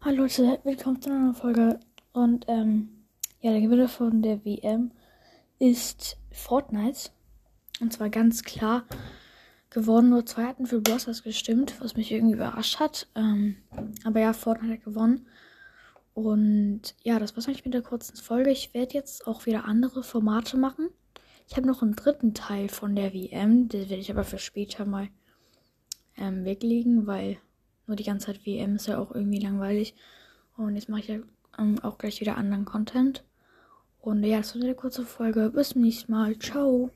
Hallo Leute, willkommen zu einer neuen Folge. Und ähm, ja, der Gewinner von der WM ist Fortnite. Und zwar ganz klar gewonnen. Nur zwei hatten für Bros. gestimmt, was mich irgendwie überrascht hat. Ähm, aber ja, Fortnite hat gewonnen. Und ja, das war's eigentlich mit der kurzen Folge. Ich werde jetzt auch wieder andere Formate machen. Ich habe noch einen dritten Teil von der WM. Den werde ich aber für später mal ähm, weglegen, weil nur die ganze Zeit WM ist ja auch irgendwie langweilig. Und jetzt mache ich ja ähm, auch gleich wieder anderen Content. Und ja, das war eine kurze Folge. Bis zum nächsten Mal. Ciao.